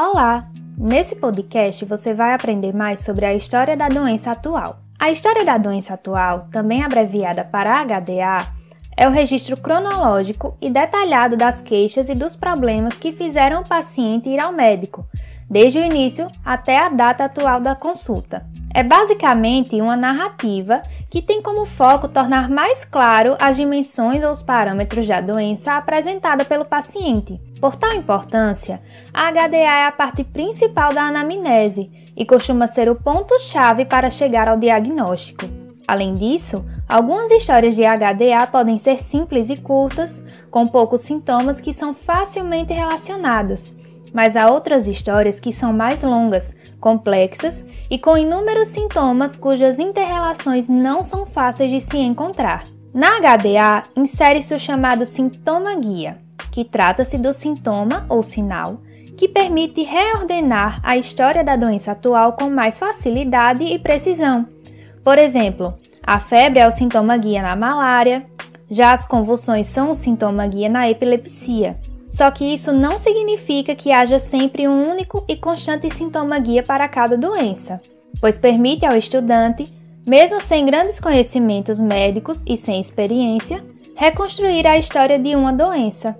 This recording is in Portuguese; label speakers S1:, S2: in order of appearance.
S1: Olá! Nesse podcast você vai aprender mais sobre a história da doença atual. A história da doença atual, também abreviada para HDA, é o registro cronológico e detalhado das queixas e dos problemas que fizeram o paciente ir ao médico, desde o início até a data atual da consulta. É basicamente uma narrativa que tem como foco tornar mais claro as dimensões ou os parâmetros da doença apresentada pelo paciente. Por tal importância, a HDA é a parte principal da anamnese e costuma ser o ponto-chave para chegar ao diagnóstico. Além disso, algumas histórias de HDA podem ser simples e curtas, com poucos sintomas que são facilmente relacionados mas há outras histórias que são mais longas, complexas e com inúmeros sintomas cujas interrelações não são fáceis de se encontrar. Na HDA, insere-se o chamado sintoma guia, que trata-se do sintoma ou sinal que permite reordenar a história da doença atual com mais facilidade e precisão. Por exemplo, a febre é o sintoma guia na malária, já as convulsões são o sintoma guia na epilepsia. Só que isso não significa que haja sempre um único e constante sintoma guia para cada doença, pois permite ao estudante, mesmo sem grandes conhecimentos médicos e sem experiência, reconstruir a história de uma doença.